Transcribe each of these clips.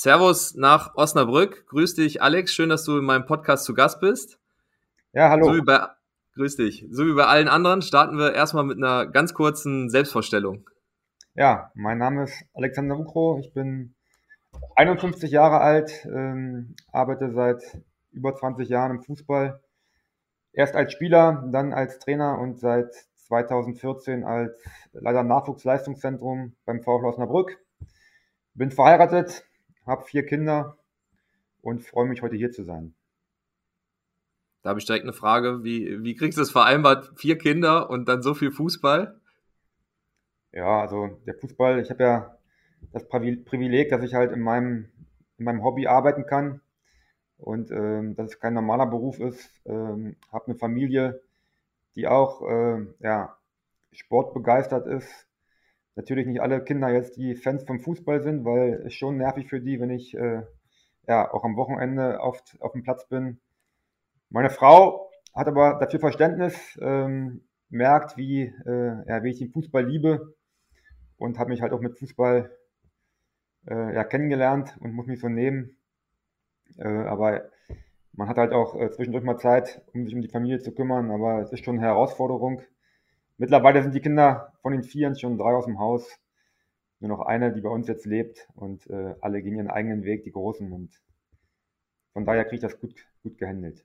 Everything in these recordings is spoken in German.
Servus nach Osnabrück. Grüß dich, Alex. Schön, dass du in meinem Podcast zu Gast bist. Ja, hallo. So wie bei, grüß dich. So wie bei allen anderen starten wir erstmal mit einer ganz kurzen Selbstvorstellung. Ja, mein Name ist Alexander Ukro. Ich bin 51 Jahre alt, ähm, arbeite seit über 20 Jahren im Fußball. Erst als Spieler, dann als Trainer und seit 2014 als Leiter Nachwuchsleistungszentrum beim VfL Osnabrück. Bin verheiratet, habe vier Kinder und freue mich heute hier zu sein. Da habe ich direkt eine Frage. Wie, wie kriegst du es vereinbart? Vier Kinder und dann so viel Fußball? Ja, also der Fußball, ich habe ja das Privileg, dass ich halt in meinem, in meinem Hobby arbeiten kann und ähm, dass es kein normaler Beruf ist. Ähm, habe eine Familie, die auch äh, ja, sportbegeistert ist natürlich nicht alle Kinder jetzt die Fans vom Fußball sind, weil es schon nervig für die, wenn ich äh, ja auch am Wochenende oft auf dem Platz bin. Meine Frau hat aber dafür Verständnis, ähm, merkt, wie, äh, ja, wie ich den Fußball liebe und hat mich halt auch mit Fußball äh, ja, kennengelernt und muss mich so nehmen. Äh, aber man hat halt auch äh, zwischendurch mal Zeit, um sich um die Familie zu kümmern, aber es ist schon eine Herausforderung. Mittlerweile sind die Kinder von den Vieren schon drei aus dem Haus. Nur noch eine, die bei uns jetzt lebt und äh, alle gehen ihren eigenen Weg, die Großen. Und von daher kriege ich das gut, gut gehandelt.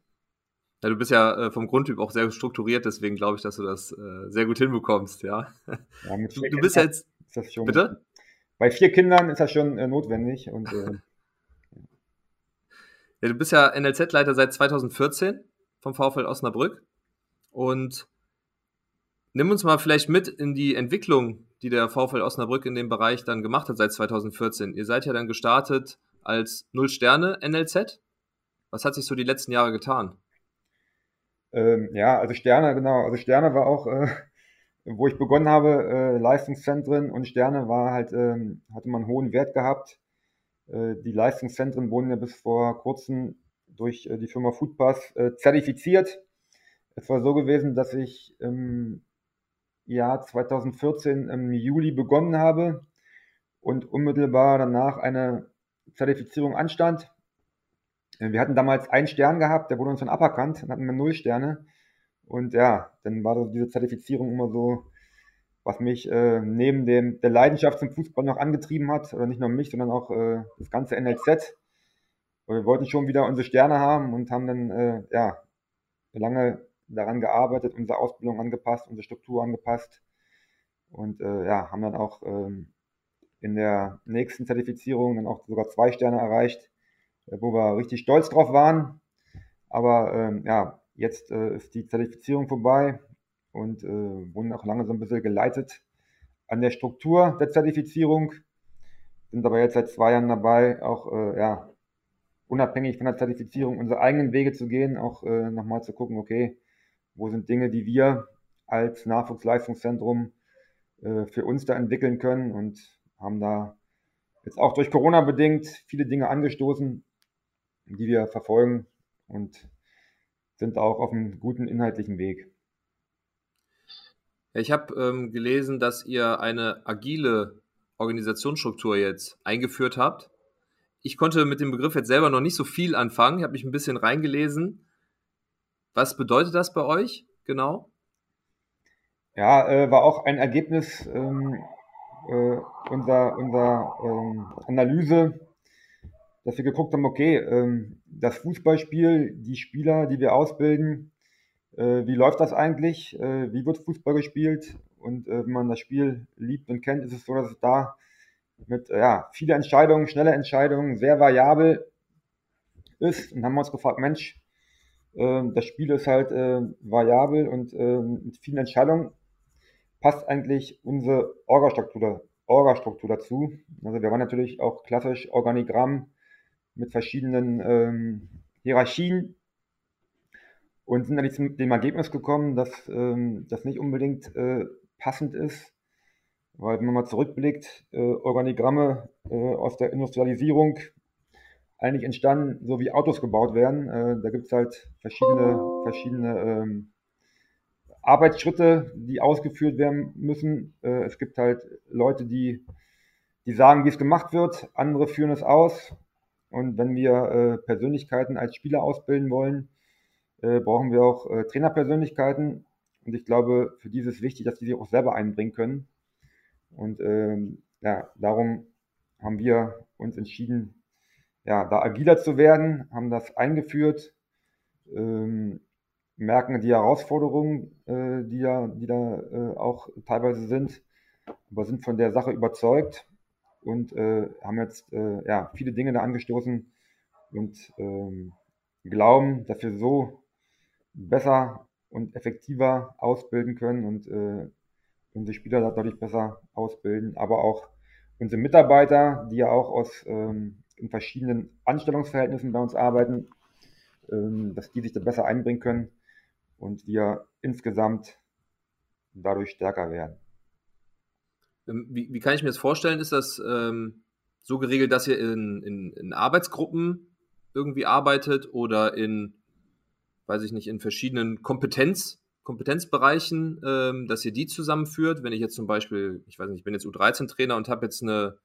Ja, du bist ja äh, vom Grundtyp auch sehr strukturiert, deswegen glaube ich, dass du das äh, sehr gut hinbekommst, ja. ja du, du bist jetzt. Schon, bitte? Bei vier Kindern ist das schon äh, notwendig und. Äh, ja, du bist ja NLZ-Leiter seit 2014 vom VfL Osnabrück und Nimm uns mal vielleicht mit in die Entwicklung, die der VfL Osnabrück in dem Bereich dann gemacht hat seit 2014. Ihr seid ja dann gestartet als Null Sterne NLZ. Was hat sich so die letzten Jahre getan? Ähm, ja, also Sterne, genau. Also Sterne war auch, äh, wo ich begonnen habe, äh, Leistungszentren und Sterne war halt, ähm, hatte man hohen Wert gehabt. Äh, die Leistungszentren wurden ja bis vor kurzem durch äh, die Firma Foodpass äh, zertifiziert. Es war so gewesen, dass ich ähm, Jahr 2014 im Juli begonnen habe und unmittelbar danach eine Zertifizierung anstand. Äh, wir hatten damals einen Stern gehabt, der wurde uns dann aberkannt, dann hatten wir null Sterne. Und ja, dann war so diese Zertifizierung immer so, was mich äh, neben dem, der Leidenschaft zum Fußball noch angetrieben hat, oder nicht nur mich, sondern auch äh, das ganze NLZ. Wir wollten schon wieder unsere Sterne haben und haben dann äh, ja lange daran gearbeitet, unsere Ausbildung angepasst, unsere Struktur angepasst und äh, ja, haben dann auch ähm, in der nächsten Zertifizierung dann auch sogar zwei Sterne erreicht, äh, wo wir richtig stolz drauf waren. Aber ähm, ja, jetzt äh, ist die Zertifizierung vorbei und äh, wurden auch lange so ein bisschen geleitet an der Struktur der Zertifizierung, sind aber jetzt seit zwei Jahren dabei, auch äh, ja, unabhängig von der Zertifizierung unsere eigenen Wege zu gehen, auch äh, nochmal zu gucken, okay, wo sind Dinge, die wir als Nachwuchsleistungszentrum äh, für uns da entwickeln können und haben da jetzt auch durch Corona bedingt viele Dinge angestoßen, die wir verfolgen und sind auch auf einem guten inhaltlichen Weg. Ich habe ähm, gelesen, dass ihr eine agile Organisationsstruktur jetzt eingeführt habt. Ich konnte mit dem Begriff jetzt selber noch nicht so viel anfangen. Ich habe mich ein bisschen reingelesen. Was bedeutet das bei euch genau? Ja, äh, war auch ein Ergebnis ähm, äh, unserer, unserer ähm, Analyse, dass wir geguckt haben, okay, ähm, das Fußballspiel, die Spieler, die wir ausbilden, äh, wie läuft das eigentlich? Äh, wie wird Fußball gespielt? Und äh, wenn man das Spiel liebt und kennt, ist es so, dass es da mit ja, viele Entscheidungen, schnelle Entscheidungen, sehr variabel ist. Und haben wir uns gefragt, Mensch, das Spiel ist halt äh, variabel und äh, mit vielen Entscheidungen passt eigentlich unsere Orga-Struktur Orga dazu. Also wir waren natürlich auch klassisch Organigramm mit verschiedenen ähm, Hierarchien und sind dann zu dem Ergebnis gekommen, dass ähm, das nicht unbedingt äh, passend ist, weil wenn man mal zurückblickt, äh, Organigramme äh, aus der Industrialisierung eigentlich entstanden, so wie Autos gebaut werden. Äh, da gibt es halt verschiedene, verschiedene ähm, Arbeitsschritte, die ausgeführt werden müssen. Äh, es gibt halt Leute, die, die sagen, wie es gemacht wird, andere führen es aus Und wenn wir äh, Persönlichkeiten als Spieler ausbilden wollen, äh, brauchen wir auch äh, Trainerpersönlichkeiten. Und ich glaube, für die ist es wichtig, dass die sich auch selber einbringen können. Und ähm, ja, darum haben wir uns entschieden, ja, da agiler zu werden, haben das eingeführt, ähm, merken die Herausforderungen, äh, die, da, die da äh, auch teilweise sind, aber sind von der Sache überzeugt und äh, haben jetzt äh, ja, viele Dinge da angestoßen und ähm, glauben, dass wir so besser und effektiver ausbilden können und äh, unsere Spieler dadurch besser ausbilden, aber auch unsere Mitarbeiter, die ja auch aus ähm, in verschiedenen Anstellungsverhältnissen bei uns arbeiten, ähm, dass die sich da besser einbringen können und wir insgesamt dadurch stärker werden. Ähm, wie, wie kann ich mir das vorstellen? Ist das ähm, so geregelt, dass ihr in, in, in Arbeitsgruppen irgendwie arbeitet oder in, weiß ich nicht, in verschiedenen Kompetenz, Kompetenzbereichen, ähm, dass ihr die zusammenführt? Wenn ich jetzt zum Beispiel, ich weiß nicht, ich bin jetzt U13-Trainer und habe jetzt eine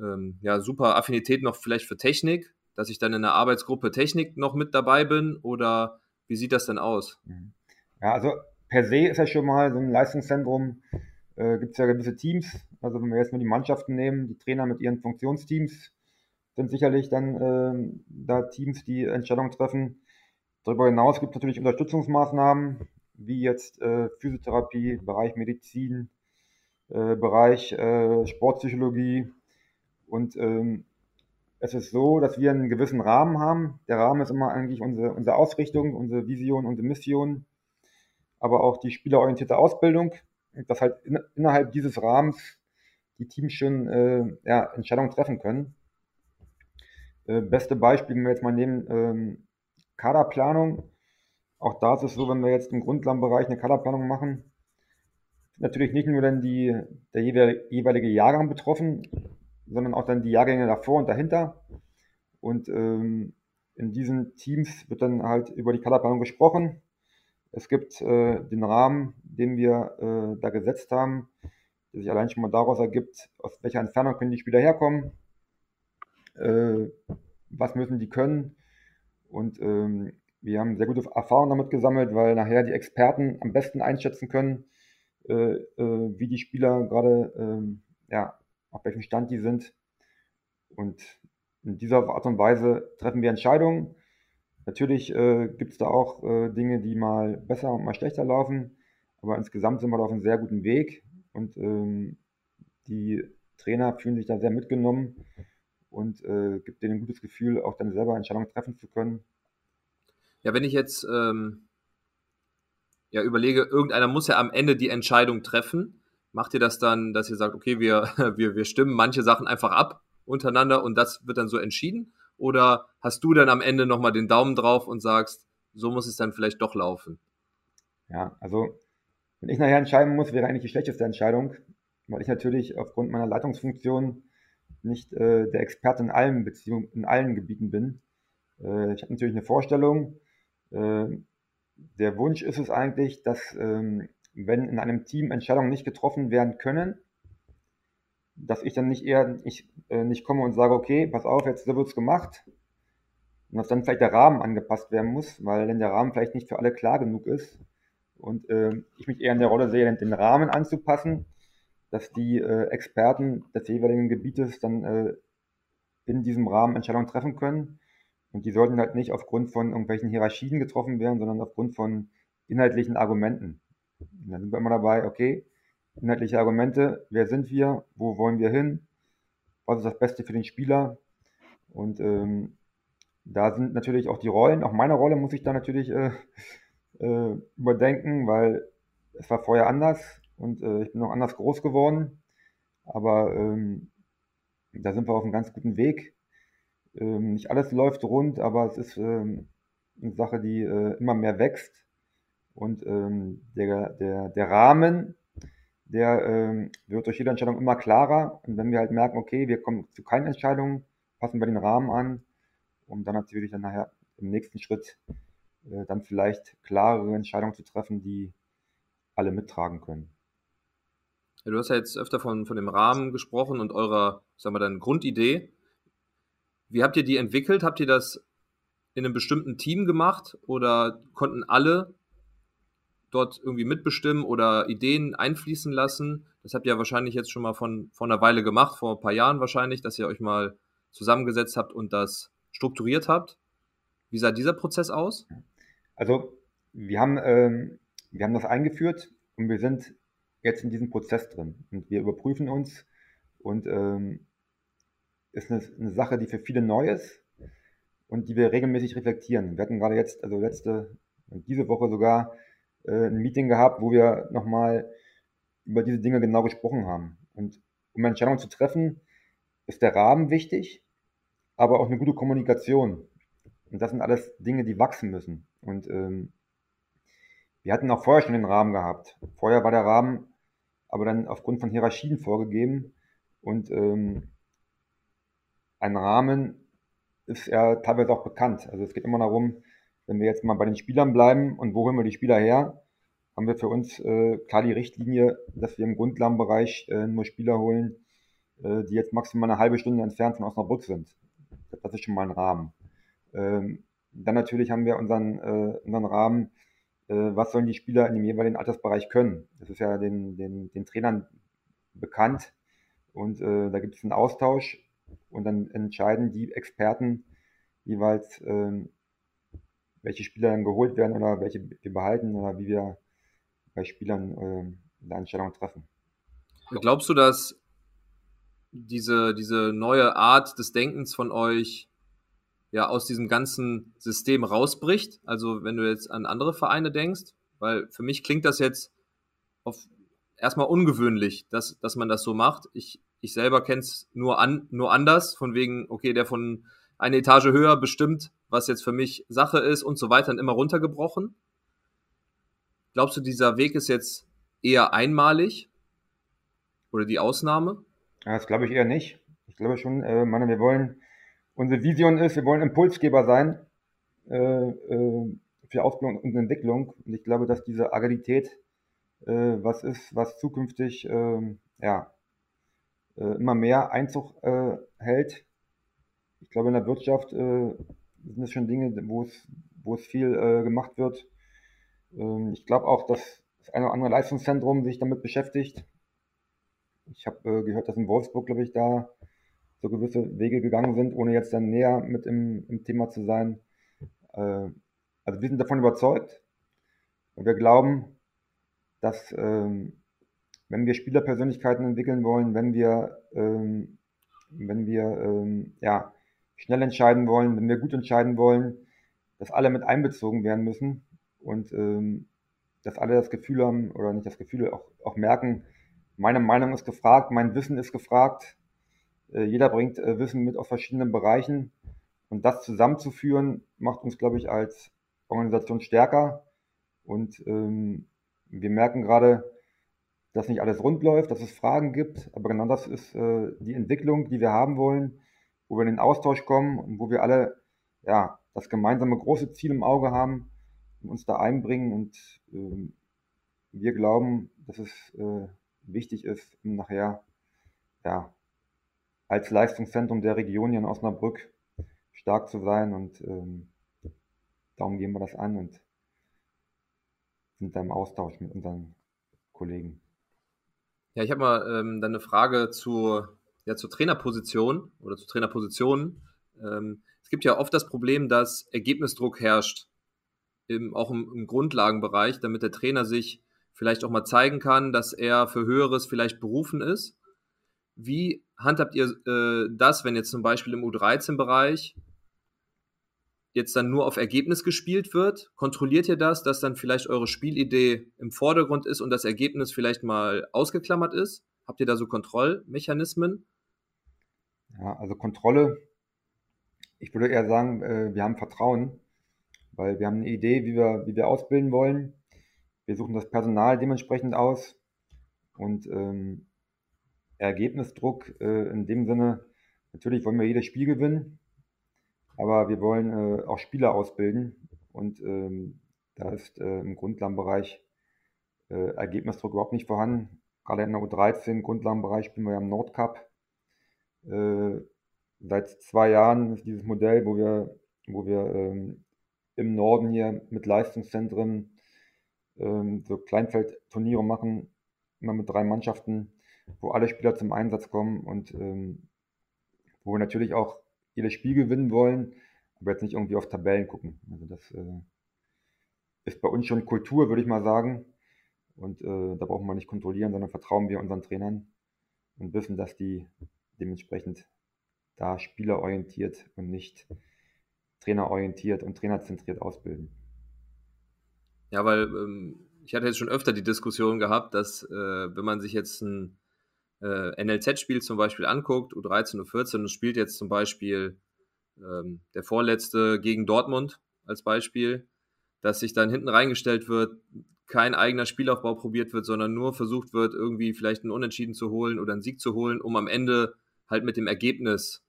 ähm, ja, super Affinität noch vielleicht für Technik, dass ich dann in der Arbeitsgruppe Technik noch mit dabei bin oder wie sieht das denn aus? Mhm. Ja, also per se ist ja schon mal so ein Leistungszentrum, äh, gibt es ja gewisse Teams. Also wenn wir jetzt nur die Mannschaften nehmen, die Trainer mit ihren Funktionsteams, sind sicherlich dann äh, da Teams, die Entscheidungen treffen. Darüber hinaus gibt es natürlich Unterstützungsmaßnahmen, wie jetzt äh, Physiotherapie, Bereich Medizin, äh, Bereich äh, Sportpsychologie. Und ähm, es ist so, dass wir einen gewissen Rahmen haben. Der Rahmen ist immer eigentlich unsere, unsere Ausrichtung, unsere Vision, unsere Mission, aber auch die spielerorientierte Ausbildung dass halt in, innerhalb dieses Rahmens die Teams schon äh, ja, Entscheidungen treffen können. Äh, beste Beispiel, wenn wir jetzt mal nehmen, ähm, Kaderplanung. Auch da ist es so, wenn wir jetzt im Grundlagenbereich eine Kaderplanung machen, natürlich nicht nur dann die, der jeweilige Jahrgang betroffen, sondern auch dann die Jahrgänge davor und dahinter. Und ähm, in diesen Teams wird dann halt über die Kaderplanung gesprochen. Es gibt äh, den Rahmen, den wir äh, da gesetzt haben, der sich allein schon mal daraus ergibt, aus welcher Entfernung können die Spieler herkommen, äh, was müssen die können. Und ähm, wir haben sehr gute Erfahrungen damit gesammelt, weil nachher die Experten am besten einschätzen können, äh, äh, wie die Spieler gerade, ähm, ja, auf welchem Stand die sind. Und in dieser Art und Weise treffen wir Entscheidungen Natürlich äh, gibt es da auch äh, Dinge, die mal besser und mal schlechter laufen, aber insgesamt sind wir da auf einem sehr guten Weg und ähm, die Trainer fühlen sich da sehr mitgenommen und äh, gibt denen ein gutes Gefühl, auch dann selber Entscheidungen treffen zu können. Ja, wenn ich jetzt ähm, ja, überlege, irgendeiner muss ja am Ende die Entscheidung treffen. Macht ihr das dann, dass ihr sagt, okay, wir, wir, wir stimmen manche Sachen einfach ab untereinander und das wird dann so entschieden? Oder hast du dann am Ende nochmal den Daumen drauf und sagst, so muss es dann vielleicht doch laufen? Ja, also wenn ich nachher entscheiden muss, wäre eigentlich die schlechteste Entscheidung, weil ich natürlich aufgrund meiner Leitungsfunktion nicht äh, der Experte in allen Beziehungen, in allen Gebieten bin. Äh, ich habe natürlich eine Vorstellung. Äh, der Wunsch ist es eigentlich, dass ähm, wenn in einem Team Entscheidungen nicht getroffen werden können, dass ich dann nicht eher ich, äh, nicht komme und sage, okay, pass auf, jetzt so wird's gemacht. Und dass dann vielleicht der Rahmen angepasst werden muss, weil dann der Rahmen vielleicht nicht für alle klar genug ist. Und äh, ich mich eher in der Rolle sehe, den Rahmen anzupassen, dass die äh, Experten des jeweiligen Gebietes dann äh, in diesem Rahmen Entscheidungen treffen können. Und die sollten halt nicht aufgrund von irgendwelchen Hierarchien getroffen werden, sondern aufgrund von inhaltlichen Argumenten. Und dann sind wir immer dabei, okay, inhaltliche Argumente, wer sind wir, wo wollen wir hin, was ist das Beste für den Spieler. Und ähm, da sind natürlich auch die Rollen, auch meine Rolle muss ich da natürlich äh, äh, überdenken, weil es war vorher anders und äh, ich bin noch anders groß geworden. Aber ähm, da sind wir auf einem ganz guten Weg. Ähm, nicht alles läuft rund, aber es ist ähm, eine Sache, die äh, immer mehr wächst. Und ähm, der, der, der Rahmen der ähm, wird durch jede Entscheidung immer klarer. Und wenn wir halt merken, okay, wir kommen zu keinen Entscheidungen, passen wir den Rahmen an, um dann natürlich dann nachher im nächsten Schritt äh, dann vielleicht klarere Entscheidungen zu treffen, die alle mittragen können. Ja, du hast ja jetzt öfter von, von dem Rahmen gesprochen und eurer, sagen wir dann, Grundidee. Wie habt ihr die entwickelt? Habt ihr das in einem bestimmten Team gemacht oder konnten alle dort irgendwie mitbestimmen oder Ideen einfließen lassen? Das habt ihr wahrscheinlich jetzt schon mal von, von einer Weile gemacht, vor ein paar Jahren wahrscheinlich, dass ihr euch mal zusammengesetzt habt und das strukturiert habt. Wie sah dieser Prozess aus? Also wir haben, ähm, wir haben das eingeführt und wir sind jetzt in diesem Prozess drin und wir überprüfen uns und ähm, ist eine, eine Sache, die für viele neu ist und die wir regelmäßig reflektieren. Wir hatten gerade jetzt, also letzte, diese Woche sogar äh, ein Meeting gehabt, wo wir nochmal über diese Dinge genau gesprochen haben. Und um Entscheidungen zu treffen, ist der Rahmen wichtig, aber auch eine gute Kommunikation. Und das sind alles Dinge, die wachsen müssen. Und ähm, wir hatten auch vorher schon den Rahmen gehabt. Vorher war der Rahmen aber dann aufgrund von Hierarchien vorgegeben. Und ähm, ein Rahmen ist ja teilweise auch bekannt. Also es geht immer darum, wenn wir jetzt mal bei den Spielern bleiben und wo holen wir die Spieler her, haben wir für uns äh, klar die Richtlinie, dass wir im Grundlagenbereich äh, nur Spieler holen, äh, die jetzt maximal eine halbe Stunde entfernt von Osnabrück sind. Das ist schon mal ein Rahmen. Ähm, dann natürlich haben wir unseren, äh, unseren Rahmen, äh, was sollen die Spieler in dem jeweiligen Altersbereich können. Das ist ja den, den, den Trainern bekannt und äh, da gibt es einen Austausch und dann entscheiden die Experten jeweils, ähm, welche Spieler dann geholt werden oder welche wir behalten oder wie wir bei Spielern äh, eine Entscheidung treffen. Glaubst du, dass diese, diese neue Art des Denkens von euch ja aus diesem ganzen System rausbricht? Also wenn du jetzt an andere Vereine denkst, weil für mich klingt das jetzt auf erstmal ungewöhnlich, dass, dass man das so macht. Ich, ich selber kenne es nur, an, nur anders, von wegen, okay, der von eine Etage höher bestimmt, was jetzt für mich Sache ist und so weiter, und immer runtergebrochen. Glaubst du, dieser Weg ist jetzt eher einmalig oder die Ausnahme? Das glaube ich eher nicht. Ich glaube schon, äh, meine, wir wollen, unsere Vision ist, wir wollen Impulsgeber sein äh, äh, für Ausbildung und Entwicklung. Und ich glaube, dass diese Agilität äh, was ist, was zukünftig ähm, ja, äh, immer mehr Einzug äh, hält. Ich glaube, in der Wirtschaft sind das schon Dinge, wo es, wo es viel gemacht wird. Ähm, ich glaube auch, dass das eine oder andere Leistungszentrum sich damit beschäftigt. Ich habe äh, gehört, dass in Wolfsburg, glaube ich, da so gewisse Wege gegangen sind, ohne jetzt dann näher mit im, im Thema zu sein. Äh, also wir sind davon überzeugt und wir glauben, dass ähm, wenn wir Spielerpersönlichkeiten entwickeln wollen, wenn wir, ähm, wenn wir ähm, ja, schnell entscheiden wollen, wenn wir gut entscheiden wollen, dass alle mit einbezogen werden müssen und ähm, dass alle das Gefühl haben oder nicht das Gefühl, auch, auch merken, meine Meinung ist gefragt, mein Wissen ist gefragt. Äh, jeder bringt äh, Wissen mit aus verschiedenen Bereichen. Und das zusammenzuführen, macht uns, glaube ich, als Organisation stärker. Und ähm, wir merken gerade, dass nicht alles rund läuft, dass es Fragen gibt. Aber genau das ist äh, die Entwicklung, die wir haben wollen, wo wir in den Austausch kommen und wo wir alle ja, das gemeinsame große Ziel im Auge haben und uns da einbringen. Und ähm, wir glauben, dass es äh, wichtig ist, um nachher ja, als Leistungszentrum der Region hier in Osnabrück stark zu sein und ähm, darum gehen wir das an und sind da im Austausch mit unseren Kollegen. Ja, ich habe mal ähm, dann eine Frage zur, ja, zur Trainerposition oder zu Trainerpositionen. Ähm, es gibt ja oft das Problem, dass Ergebnisdruck herrscht, im, auch im, im Grundlagenbereich, damit der Trainer sich vielleicht auch mal zeigen kann, dass er für Höheres vielleicht berufen ist. Wie handhabt ihr äh, das, wenn jetzt zum Beispiel im U13-Bereich jetzt dann nur auf Ergebnis gespielt wird? Kontrolliert ihr das, dass dann vielleicht eure Spielidee im Vordergrund ist und das Ergebnis vielleicht mal ausgeklammert ist? Habt ihr da so Kontrollmechanismen? Ja, also Kontrolle, ich würde eher sagen, äh, wir haben Vertrauen, weil wir haben eine Idee, wie wir, wie wir ausbilden wollen. Wir suchen das Personal dementsprechend aus und ähm, Ergebnisdruck äh, in dem Sinne, natürlich wollen wir jedes Spiel gewinnen, aber wir wollen äh, auch Spieler ausbilden und ähm, da ist äh, im Grundlagenbereich äh, Ergebnisdruck überhaupt nicht vorhanden. Gerade in der U13 Grundlagenbereich spielen wir ja im Nordcup. Äh, seit zwei Jahren ist dieses Modell, wo wir, wo wir ähm, im Norden hier mit Leistungszentren ähm, so Kleinfeldturniere machen, immer mit drei Mannschaften, wo alle Spieler zum Einsatz kommen und ähm, wo wir natürlich auch jedes Spiel gewinnen wollen, aber jetzt nicht irgendwie auf Tabellen gucken. Also das äh, ist bei uns schon Kultur, würde ich mal sagen. Und äh, da brauchen wir nicht kontrollieren, sondern vertrauen wir unseren Trainern und wissen, dass die dementsprechend da spielerorientiert und nicht trainerorientiert und trainerzentriert ausbilden. Ja, weil ähm, ich hatte jetzt schon öfter die Diskussion gehabt, dass äh, wenn man sich jetzt ein äh, NLZ-Spiel zum Beispiel anguckt, U13, U14, und spielt jetzt zum Beispiel ähm, der Vorletzte gegen Dortmund als Beispiel, dass sich dann hinten reingestellt wird, kein eigener Spielaufbau probiert wird, sondern nur versucht wird, irgendwie vielleicht einen Unentschieden zu holen oder einen Sieg zu holen, um am Ende halt mit dem Ergebnis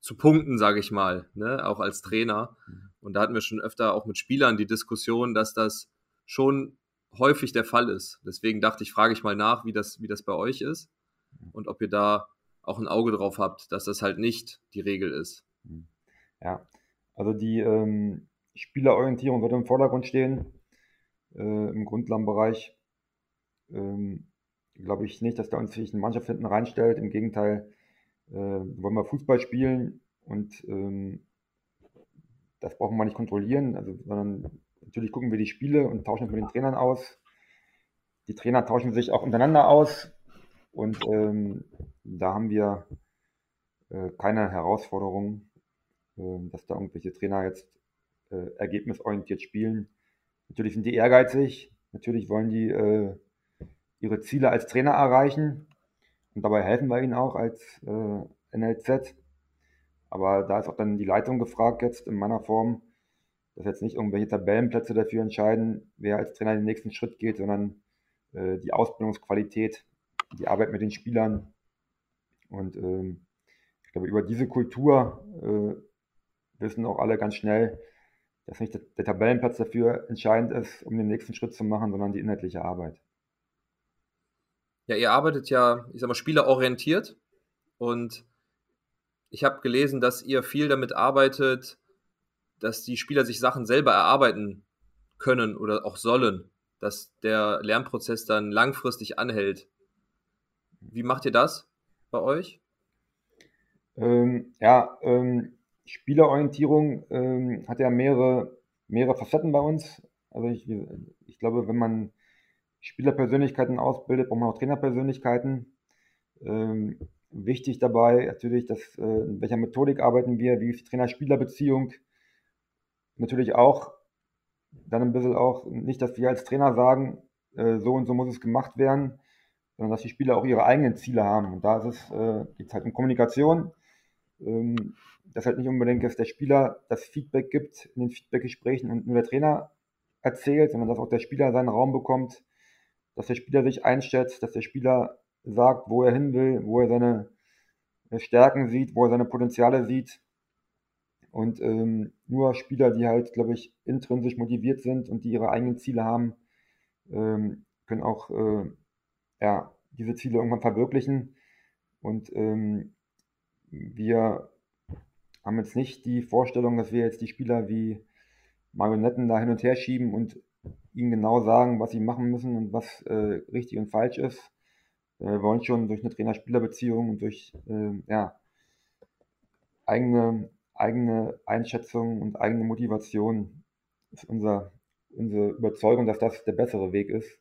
zu punkten, sage ich mal, ne? auch als Trainer. Mhm. Und da hatten wir schon öfter auch mit Spielern die Diskussion, dass das schon häufig der Fall ist. Deswegen dachte ich, frage ich mal nach, wie das, wie das bei euch ist mhm. und ob ihr da auch ein Auge drauf habt, dass das halt nicht die Regel ist. Mhm. Ja, also die ähm, Spielerorientierung wird im Vordergrund stehen äh, im Grundlagenbereich. Ähm, Glaube ich nicht, dass da uns sich eine Mannschaft hinten reinstellt. Im Gegenteil, äh, wollen wir Fußball spielen und ähm, das brauchen wir nicht kontrollieren, also, sondern natürlich gucken wir die Spiele und tauschen uns mit den Trainern aus. Die Trainer tauschen sich auch untereinander aus und ähm, da haben wir äh, keine Herausforderungen, äh, dass da irgendwelche Trainer jetzt äh, ergebnisorientiert spielen. Natürlich sind die ehrgeizig, natürlich wollen die äh, ihre Ziele als Trainer erreichen und dabei helfen wir ihnen auch als äh, NLZ. Aber da ist auch dann die Leitung gefragt jetzt in meiner Form, dass jetzt nicht irgendwelche Tabellenplätze dafür entscheiden, wer als Trainer den nächsten Schritt geht, sondern äh, die Ausbildungsqualität, die Arbeit mit den Spielern. Und ähm, ich glaube, über diese Kultur äh, wissen auch alle ganz schnell, dass nicht der, der Tabellenplatz dafür entscheidend ist, um den nächsten Schritt zu machen, sondern die inhaltliche Arbeit. Ja, ihr arbeitet ja, ich sag mal, spielerorientiert und ich habe gelesen, dass ihr viel damit arbeitet, dass die Spieler sich Sachen selber erarbeiten können oder auch sollen, dass der Lernprozess dann langfristig anhält. Wie macht ihr das bei euch? Ähm, ja, ähm, Spielerorientierung ähm, hat ja mehrere, mehrere Facetten bei uns. Also ich, ich glaube, wenn man Spielerpersönlichkeiten ausbildet, braucht man auch Trainerpersönlichkeiten. Ähm, wichtig dabei natürlich, dass, äh, in welcher Methodik arbeiten wir, wie ist die Trainer-Spieler-Beziehung. Natürlich auch, dann ein bisschen auch, nicht, dass wir als Trainer sagen, äh, so und so muss es gemacht werden, sondern dass die Spieler auch ihre eigenen Ziele haben. Und da ist es, äh, geht es halt um Kommunikation. Ähm, dass halt nicht unbedingt, dass der Spieler das Feedback gibt in den Feedbackgesprächen und nur der Trainer erzählt, sondern dass auch der Spieler seinen Raum bekommt, dass der Spieler sich einschätzt, dass der Spieler sagt, wo er hin will, wo er seine Stärken sieht, wo er seine Potenziale sieht. Und ähm, nur Spieler, die halt, glaube ich, intrinsisch motiviert sind und die ihre eigenen Ziele haben, ähm, können auch äh, ja, diese Ziele irgendwann verwirklichen. Und ähm, wir haben jetzt nicht die Vorstellung, dass wir jetzt die Spieler wie Marionetten da hin und her schieben und ihnen genau sagen, was sie machen müssen und was äh, richtig und falsch ist. Äh, wir wollen schon durch eine Trainer-Spieler-Beziehung und durch äh, ja, eigene, eigene Einschätzung und eigene Motivation ist unser, unsere Überzeugung, dass das der bessere Weg ist.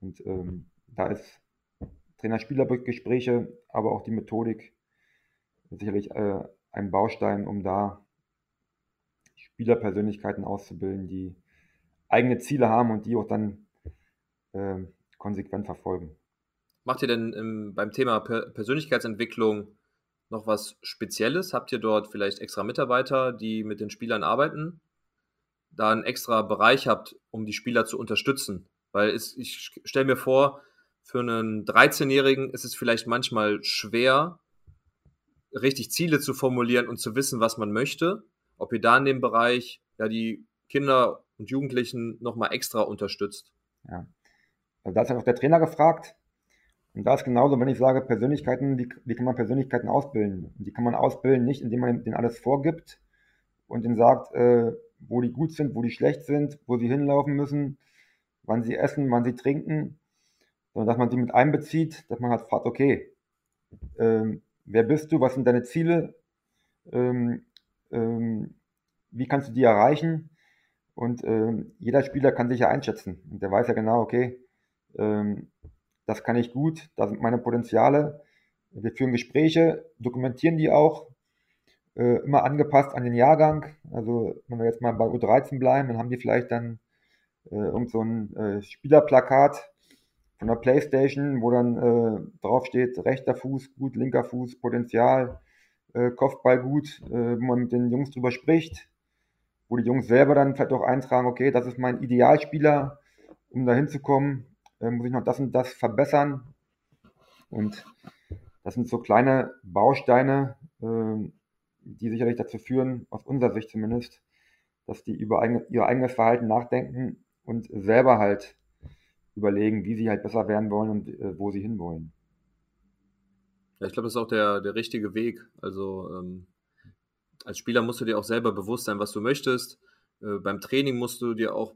Und ähm, da ist Trainer-Spieler-Gespräche, aber auch die Methodik sicherlich äh, ein Baustein, um da Spielerpersönlichkeiten auszubilden, die eigene Ziele haben und die auch dann äh, konsequent verfolgen. Macht ihr denn ähm, beim Thema per Persönlichkeitsentwicklung noch was Spezielles? Habt ihr dort vielleicht extra Mitarbeiter, die mit den Spielern arbeiten? Da einen extra Bereich habt, um die Spieler zu unterstützen? Weil es, ich stelle mir vor, für einen 13-Jährigen ist es vielleicht manchmal schwer, richtig Ziele zu formulieren und zu wissen, was man möchte. Ob ihr da in dem Bereich ja die Kinder und Jugendlichen nochmal extra unterstützt. Ja. Also da ist ja auch der Trainer gefragt. Und da ist genauso, wenn ich sage Persönlichkeiten, wie, wie kann man Persönlichkeiten ausbilden? Und die kann man ausbilden nicht, indem man denen alles vorgibt und denen sagt, äh, wo die gut sind, wo die schlecht sind, wo sie hinlaufen müssen, wann sie essen, wann sie trinken, sondern dass man sie mit einbezieht, dass man halt fragt, okay, ähm, wer bist du, was sind deine Ziele, ähm, ähm, wie kannst du die erreichen? Und ähm, jeder Spieler kann sich ja einschätzen. Und der weiß ja genau, okay, ähm, das kann ich gut, das sind meine Potenziale. Wir führen Gespräche, dokumentieren die auch, äh, immer angepasst an den Jahrgang. Also wenn wir jetzt mal bei U13 bleiben, dann haben die vielleicht dann äh, irgend so ein äh, Spielerplakat von der Playstation, wo dann äh, drauf steht, rechter Fuß gut, linker Fuß, Potenzial, äh, Kopfball gut, äh, wo man mit den Jungs drüber spricht, wo die Jungs selber dann vielleicht auch eintragen, okay, das ist mein Idealspieler, um da hinzukommen, äh, muss ich noch das und das verbessern. Und das sind so kleine Bausteine, äh, die sicherlich dazu führen, aus unserer Sicht zumindest, dass die über eigen, ihr eigenes Verhalten nachdenken und selber halt überlegen, wie sie halt besser werden wollen und äh, wo sie hinwollen. Ja, ich glaube, das ist auch der, der richtige Weg. Also ähm, als Spieler musst du dir auch selber bewusst sein, was du möchtest. Äh, beim Training musst du dir auch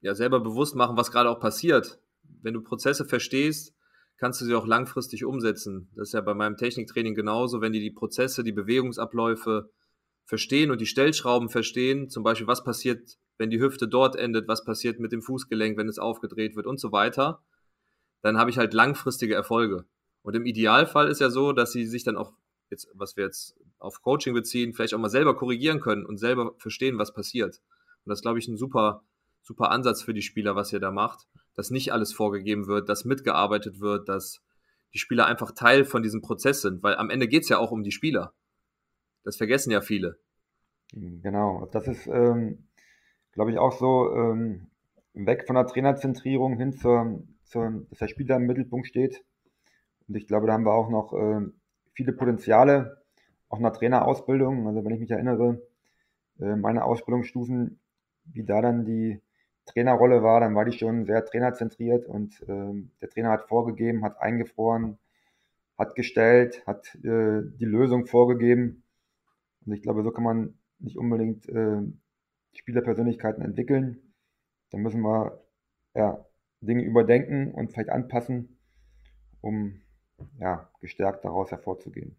ja, selber bewusst machen, was gerade auch passiert. Wenn du Prozesse verstehst, kannst du sie auch langfristig umsetzen. Das ist ja bei meinem Techniktraining genauso, wenn die die Prozesse, die Bewegungsabläufe verstehen und die Stellschrauben verstehen, zum Beispiel was passiert, wenn die Hüfte dort endet, was passiert mit dem Fußgelenk, wenn es aufgedreht wird und so weiter, dann habe ich halt langfristige Erfolge. Und im Idealfall ist ja so, dass sie sich dann auch jetzt, was wir jetzt auf Coaching beziehen, vielleicht auch mal selber korrigieren können und selber verstehen, was passiert. Und das ist, glaube ich, ein super, super Ansatz für die Spieler, was ihr da macht dass nicht alles vorgegeben wird, dass mitgearbeitet wird, dass die Spieler einfach Teil von diesem Prozess sind, weil am Ende geht es ja auch um die Spieler. Das vergessen ja viele. Genau, das ist, ähm, glaube ich, auch so ähm, weg von der Trainerzentrierung hin zur, zur, dass der Spieler im Mittelpunkt steht. Und ich glaube, da haben wir auch noch äh, viele Potenziale, auch in der Trainerausbildung. Also wenn ich mich erinnere, äh, meine Ausbildungsstufen, wie da dann die Trainerrolle war, dann war die schon sehr trainerzentriert und ähm, der Trainer hat vorgegeben, hat eingefroren, hat gestellt, hat äh, die Lösung vorgegeben. Und ich glaube, so kann man nicht unbedingt äh, Spielerpersönlichkeiten entwickeln. Da müssen wir ja, Dinge überdenken und vielleicht anpassen, um ja, gestärkt daraus hervorzugehen.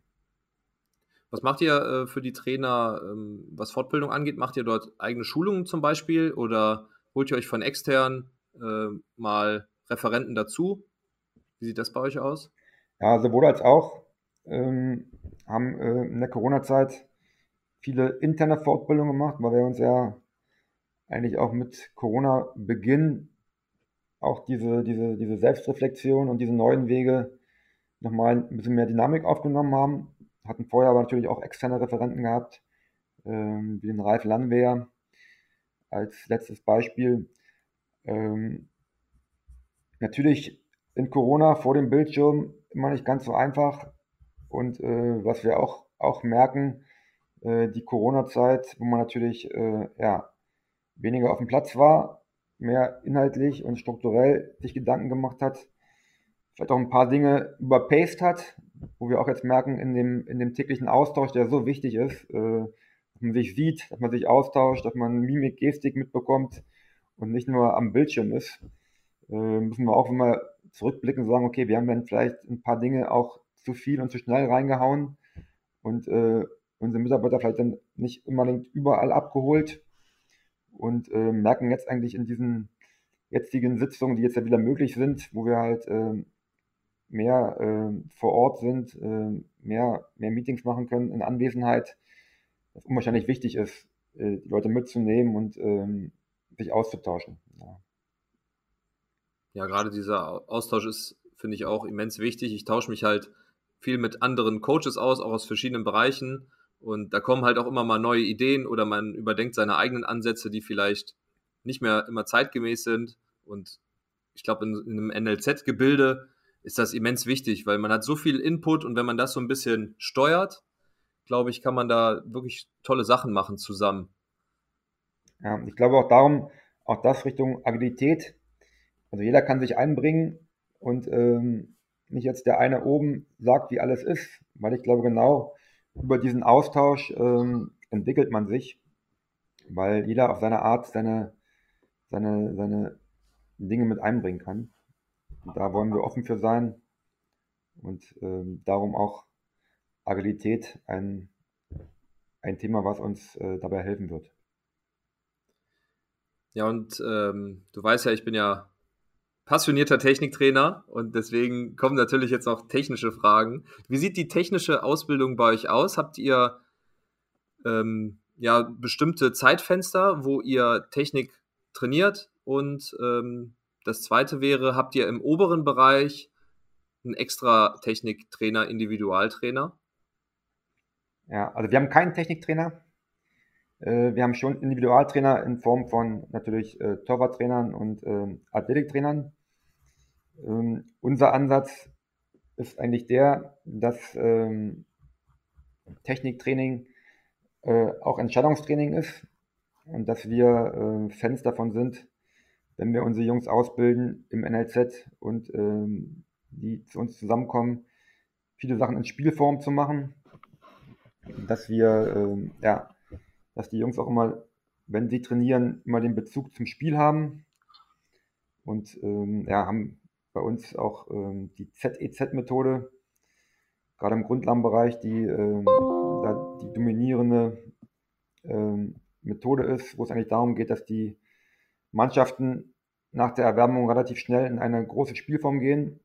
Was macht ihr äh, für die Trainer, ähm, was Fortbildung angeht? Macht ihr dort eigene Schulungen zum Beispiel oder Holt ihr euch von extern äh, mal Referenten dazu? Wie sieht das bei euch aus? Ja, sowohl als auch. Ähm, haben äh, in der Corona-Zeit viele interne Fortbildungen gemacht, weil wir uns ja eigentlich auch mit Corona-Beginn auch diese, diese, diese Selbstreflexion und diese neuen Wege nochmal ein bisschen mehr Dynamik aufgenommen haben. Hatten vorher aber natürlich auch externe Referenten gehabt, ähm, wie den Ralf Landwehr, als letztes Beispiel. Ähm, natürlich in Corona vor dem Bildschirm immer nicht ganz so einfach. Und äh, was wir auch, auch merken, äh, die Corona-Zeit, wo man natürlich äh, ja, weniger auf dem Platz war, mehr inhaltlich und strukturell sich Gedanken gemacht hat, vielleicht auch ein paar Dinge überpaced hat, wo wir auch jetzt merken, in dem, in dem täglichen Austausch, der so wichtig ist, äh, dass man sich sieht, dass man sich austauscht, dass man Mimik, Gestik mitbekommt und nicht nur am Bildschirm ist, äh, müssen wir auch immer zurückblicken und sagen, okay, wir haben dann vielleicht ein paar Dinge auch zu viel und zu schnell reingehauen und äh, unsere Mitarbeiter vielleicht dann nicht unbedingt überall abgeholt und äh, merken jetzt eigentlich in diesen jetzigen Sitzungen, die jetzt ja wieder möglich sind, wo wir halt äh, mehr äh, vor Ort sind, äh, mehr, mehr Meetings machen können in Anwesenheit, das unwahrscheinlich wichtig ist, äh, die Leute mitzunehmen und ähm, sich auszutauschen. Ja. ja, gerade dieser Austausch ist, finde ich, auch immens wichtig. Ich tausche mich halt viel mit anderen Coaches aus, auch aus verschiedenen Bereichen. Und da kommen halt auch immer mal neue Ideen oder man überdenkt seine eigenen Ansätze, die vielleicht nicht mehr immer zeitgemäß sind. Und ich glaube, in, in einem NLZ-Gebilde ist das immens wichtig, weil man hat so viel Input und wenn man das so ein bisschen steuert, glaube ich, kann man da wirklich tolle Sachen machen zusammen. Ja, ich glaube auch darum, auch das Richtung Agilität. Also jeder kann sich einbringen und ähm, nicht jetzt der eine oben sagt, wie alles ist, weil ich glaube, genau über diesen Austausch ähm, entwickelt man sich, weil jeder auf seine Art seine, seine, seine Dinge mit einbringen kann. Da wollen wir offen für sein und ähm, darum auch Agilität ein, ein Thema, was uns äh, dabei helfen wird. Ja, und ähm, du weißt ja, ich bin ja passionierter Techniktrainer und deswegen kommen natürlich jetzt noch technische Fragen. Wie sieht die technische Ausbildung bei euch aus? Habt ihr ähm, ja bestimmte Zeitfenster, wo ihr Technik trainiert? Und ähm, das zweite wäre, habt ihr im oberen Bereich einen extra Techniktrainer, Individualtrainer? Ja, also wir haben keinen Techniktrainer. Äh, wir haben schon Individualtrainer in Form von natürlich äh, Torwarttrainern und äh, Athletiktrainern. Ähm, unser Ansatz ist eigentlich der, dass ähm, Techniktraining äh, auch Entscheidungstraining ist und dass wir Fans davon sind, wenn wir unsere Jungs ausbilden im NLZ und ähm, die zu uns zusammenkommen, viele Sachen in Spielform zu machen, dass wir ähm, ja dass die Jungs auch immer, wenn sie trainieren, immer den Bezug zum Spiel haben. Und ähm, ja, haben bei uns auch ähm, die ZEZ-Methode, gerade im Grundlagenbereich, die, ähm, da die dominierende ähm, Methode ist, wo es eigentlich darum geht, dass die Mannschaften nach der Erwärmung relativ schnell in eine große Spielform gehen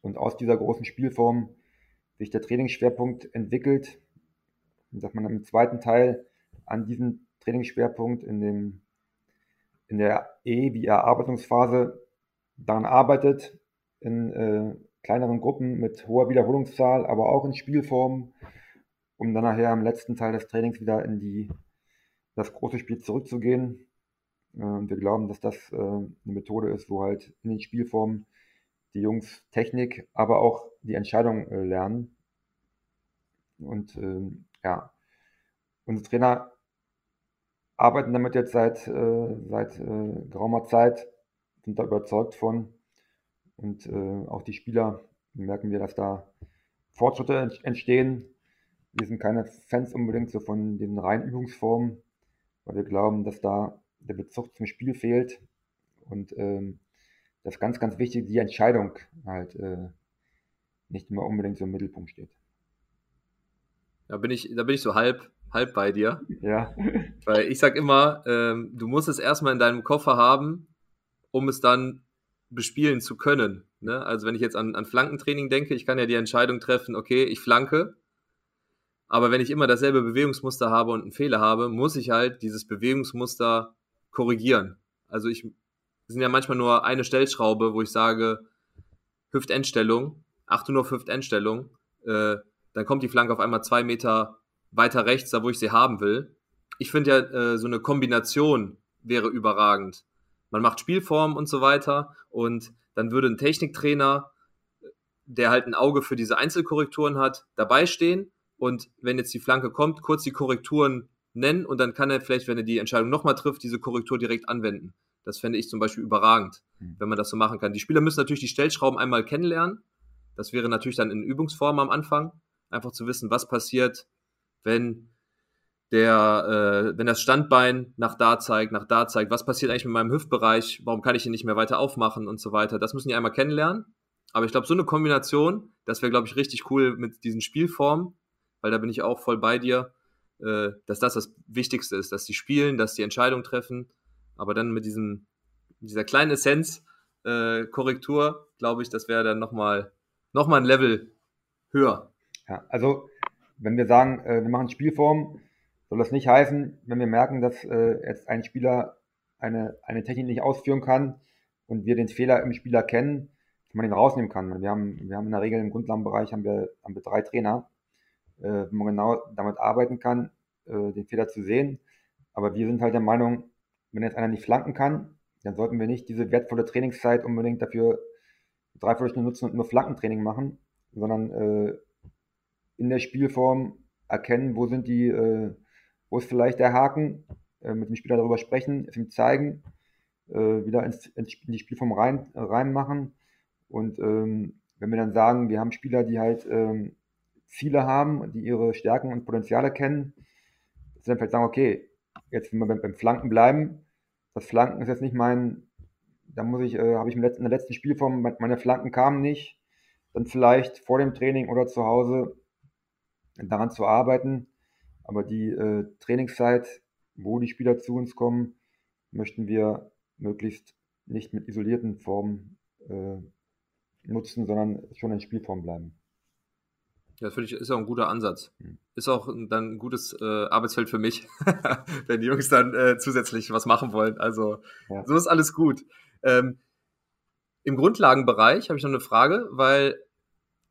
und aus dieser großen Spielform sich der Trainingsschwerpunkt entwickelt dass man im zweiten Teil an diesem Trainingsschwerpunkt in, dem, in der E- wie Erarbeitungsphase daran arbeitet, in äh, kleineren Gruppen mit hoher Wiederholungszahl, aber auch in Spielformen, um dann nachher im letzten Teil des Trainings wieder in die, das große Spiel zurückzugehen. Äh, wir glauben, dass das äh, eine Methode ist, wo halt in den Spielformen die Jungs Technik, aber auch die Entscheidung äh, lernen. Und ähm, ja, unsere Trainer arbeiten damit jetzt seit, seit geraumer Zeit, sind da überzeugt von. Und auch die Spieler merken wir, dass da Fortschritte entstehen. Wir sind keine Fans unbedingt so von den reinen Übungsformen, weil wir glauben, dass da der Bezug zum Spiel fehlt. Und ähm, das ist ganz, ganz wichtig, die Entscheidung halt äh, nicht immer unbedingt so im Mittelpunkt steht. Da bin ich, da bin ich so halb, halb bei dir. Ja. Weil ich sag immer, ähm, du musst es erstmal in deinem Koffer haben, um es dann bespielen zu können. Ne? Also wenn ich jetzt an, an Flankentraining denke, ich kann ja die Entscheidung treffen, okay, ich flanke, aber wenn ich immer dasselbe Bewegungsmuster habe und einen Fehler habe, muss ich halt dieses Bewegungsmuster korrigieren. Also ich sind ja manchmal nur eine Stellschraube, wo ich sage, Hüftendstellung, achte nur auf Hüftendstellung, äh, dann kommt die Flanke auf einmal zwei Meter weiter rechts, da wo ich sie haben will. Ich finde ja, äh, so eine Kombination wäre überragend. Man macht Spielform und so weiter und dann würde ein Techniktrainer, der halt ein Auge für diese Einzelkorrekturen hat, dabei stehen und wenn jetzt die Flanke kommt, kurz die Korrekturen nennen und dann kann er vielleicht, wenn er die Entscheidung nochmal trifft, diese Korrektur direkt anwenden. Das fände ich zum Beispiel überragend, mhm. wenn man das so machen kann. Die Spieler müssen natürlich die Stellschrauben einmal kennenlernen. Das wäre natürlich dann in Übungsform am Anfang. Einfach zu wissen, was passiert, wenn der, äh, wenn das Standbein nach da zeigt, nach da zeigt, was passiert eigentlich mit meinem Hüftbereich, warum kann ich ihn nicht mehr weiter aufmachen und so weiter. Das müssen die einmal kennenlernen. Aber ich glaube, so eine Kombination, das wäre, glaube ich, richtig cool mit diesen Spielformen, weil da bin ich auch voll bei dir, äh, dass das das Wichtigste ist, dass die spielen, dass die Entscheidung treffen. Aber dann mit diesem, dieser kleinen Essenz, äh, Korrektur, glaube ich, das wäre dann nochmal noch mal ein Level höher. Ja, also wenn wir sagen, äh, wir machen Spielform, soll das nicht heißen, wenn wir merken, dass äh, jetzt ein Spieler eine, eine Technik nicht ausführen kann und wir den Fehler im Spieler kennen, dass man ihn rausnehmen kann. Wir haben, wir haben in der Regel im Grundlagenbereich haben wir, haben wir drei Trainer, äh, wo man genau damit arbeiten kann, äh, den Fehler zu sehen. Aber wir sind halt der Meinung, wenn jetzt einer nicht flanken kann, dann sollten wir nicht diese wertvolle Trainingszeit unbedingt dafür dreiviertel Stunde nutzen und nur Flankentraining machen, sondern äh, in der Spielform erkennen, wo sind die, äh, wo ist vielleicht der Haken, äh, mit dem Spieler darüber sprechen, es ihm zeigen, äh, wieder ins, in die Spielform rein, reinmachen und ähm, wenn wir dann sagen, wir haben Spieler, die halt ähm, Ziele haben, die ihre Stärken und Potenziale kennen, wir dann vielleicht sagen, okay, jetzt wenn wir beim, beim Flanken bleiben, das Flanken ist jetzt nicht mein, da muss ich, äh, habe ich in der letzten Spielform, meine Flanken kamen nicht, dann vielleicht vor dem Training oder zu Hause daran zu arbeiten. Aber die äh, Trainingszeit, wo die Spieler zu uns kommen, möchten wir möglichst nicht mit isolierten Formen äh, nutzen, sondern schon in Spielform bleiben. Ja, finde ich ist auch ein guter Ansatz. Hm. Ist auch dann ein gutes äh, Arbeitsfeld für mich, wenn die Jungs dann äh, zusätzlich was machen wollen. Also ja. so ist alles gut. Ähm, Im Grundlagenbereich habe ich noch eine Frage, weil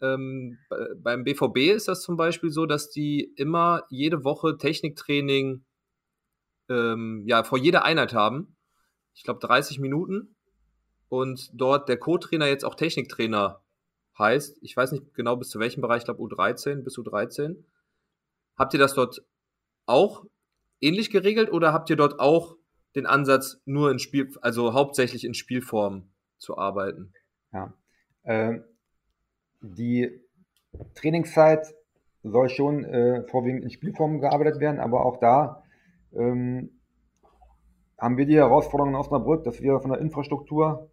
ähm, beim BVB ist das zum Beispiel so, dass die immer jede Woche Techniktraining ähm, ja, vor jeder Einheit haben. Ich glaube 30 Minuten. Und dort der Co-Trainer jetzt auch Techniktrainer heißt. Ich weiß nicht genau bis zu welchem Bereich, ich glaube U13 bis U13. Habt ihr das dort auch ähnlich geregelt oder habt ihr dort auch den Ansatz, nur in Spiel, also hauptsächlich in Spielform zu arbeiten? Ja. Ähm, die Trainingszeit soll schon äh, vorwiegend in Spielform gearbeitet werden, aber auch da ähm, haben wir die Herausforderung in Osnabrück, dass wir von der Infrastruktur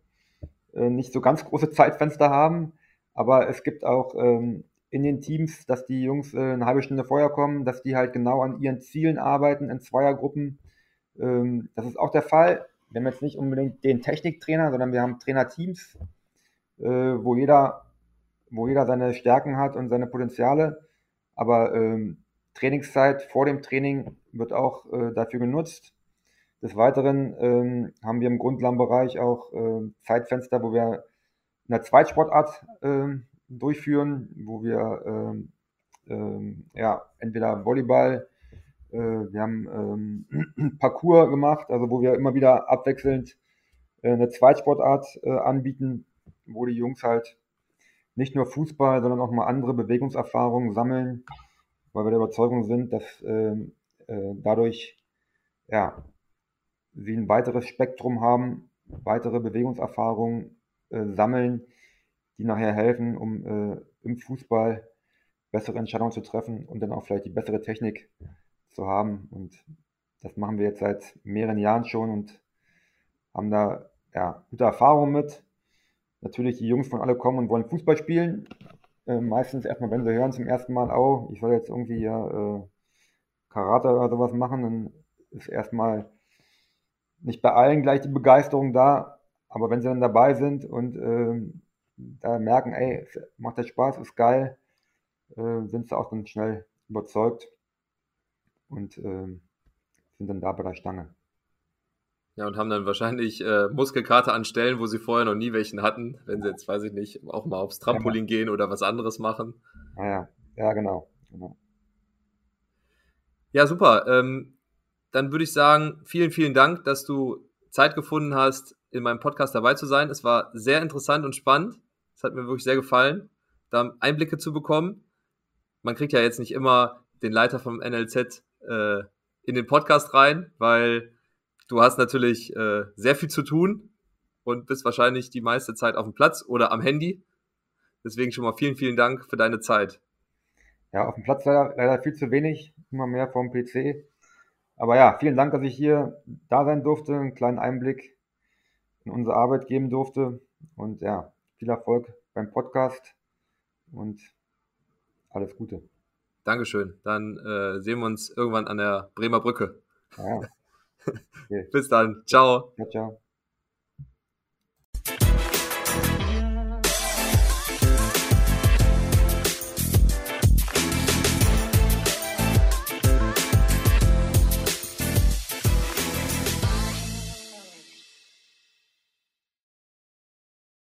äh, nicht so ganz große Zeitfenster haben, aber es gibt auch ähm, in den Teams, dass die Jungs äh, eine halbe Stunde vorher kommen, dass die halt genau an ihren Zielen arbeiten in Zweiergruppen. Ähm, das ist auch der Fall. Wir haben jetzt nicht unbedingt den Techniktrainer, sondern wir haben Trainerteams, äh, wo jeder wo jeder seine Stärken hat und seine Potenziale. Aber ähm, Trainingszeit vor dem Training wird auch äh, dafür genutzt. Des Weiteren ähm, haben wir im Grundlagenbereich auch äh, Zeitfenster, wo wir eine Zweitsportart äh, durchführen, wo wir ähm, ähm, ja, entweder Volleyball, äh, wir haben ähm, Parcours gemacht, also wo wir immer wieder abwechselnd äh, eine Zweitsportart äh, anbieten, wo die Jungs halt nicht nur Fußball, sondern auch mal andere Bewegungserfahrungen sammeln, weil wir der Überzeugung sind, dass äh, äh, dadurch ja, sie ein weiteres Spektrum haben, weitere Bewegungserfahrungen sammeln, die nachher helfen, um äh, im Fußball bessere Entscheidungen zu treffen und dann auch vielleicht die bessere Technik zu haben. Und das machen wir jetzt seit mehreren Jahren schon und haben da ja, gute Erfahrungen mit natürlich die Jungs von alle kommen und wollen Fußball spielen. Äh, meistens erstmal, wenn sie hören zum ersten Mal, oh, ich soll jetzt irgendwie ja äh, Karate oder sowas machen, dann ist erstmal nicht bei allen gleich die Begeisterung da, aber wenn sie dann dabei sind und äh, da merken, ey, macht das Spaß, ist geil, äh, sind sie auch dann schnell überzeugt und äh, sind dann da bei der Stange. Ja, und haben dann wahrscheinlich äh, Muskelkater an Stellen, wo sie vorher noch nie welchen hatten, wenn sie jetzt, weiß ich nicht, auch mal aufs Trampolin ja. gehen oder was anderes machen. Ja, ja, ja genau. genau. Ja, super. Ähm, dann würde ich sagen, vielen, vielen Dank, dass du Zeit gefunden hast, in meinem Podcast dabei zu sein. Es war sehr interessant und spannend. Es hat mir wirklich sehr gefallen, da Einblicke zu bekommen. Man kriegt ja jetzt nicht immer den Leiter vom NLZ äh, in den Podcast rein, weil Du hast natürlich äh, sehr viel zu tun und bist wahrscheinlich die meiste Zeit auf dem Platz oder am Handy. Deswegen schon mal vielen, vielen Dank für deine Zeit. Ja, auf dem Platz leider, leider viel zu wenig, immer mehr vom PC. Aber ja, vielen Dank, dass ich hier da sein durfte, einen kleinen Einblick in unsere Arbeit geben durfte. Und ja, viel Erfolg beim Podcast und alles Gute. Dankeschön. Dann äh, sehen wir uns irgendwann an der Bremer Brücke. Ja. Okay. Bis dann. Ciao. Ciao, ciao.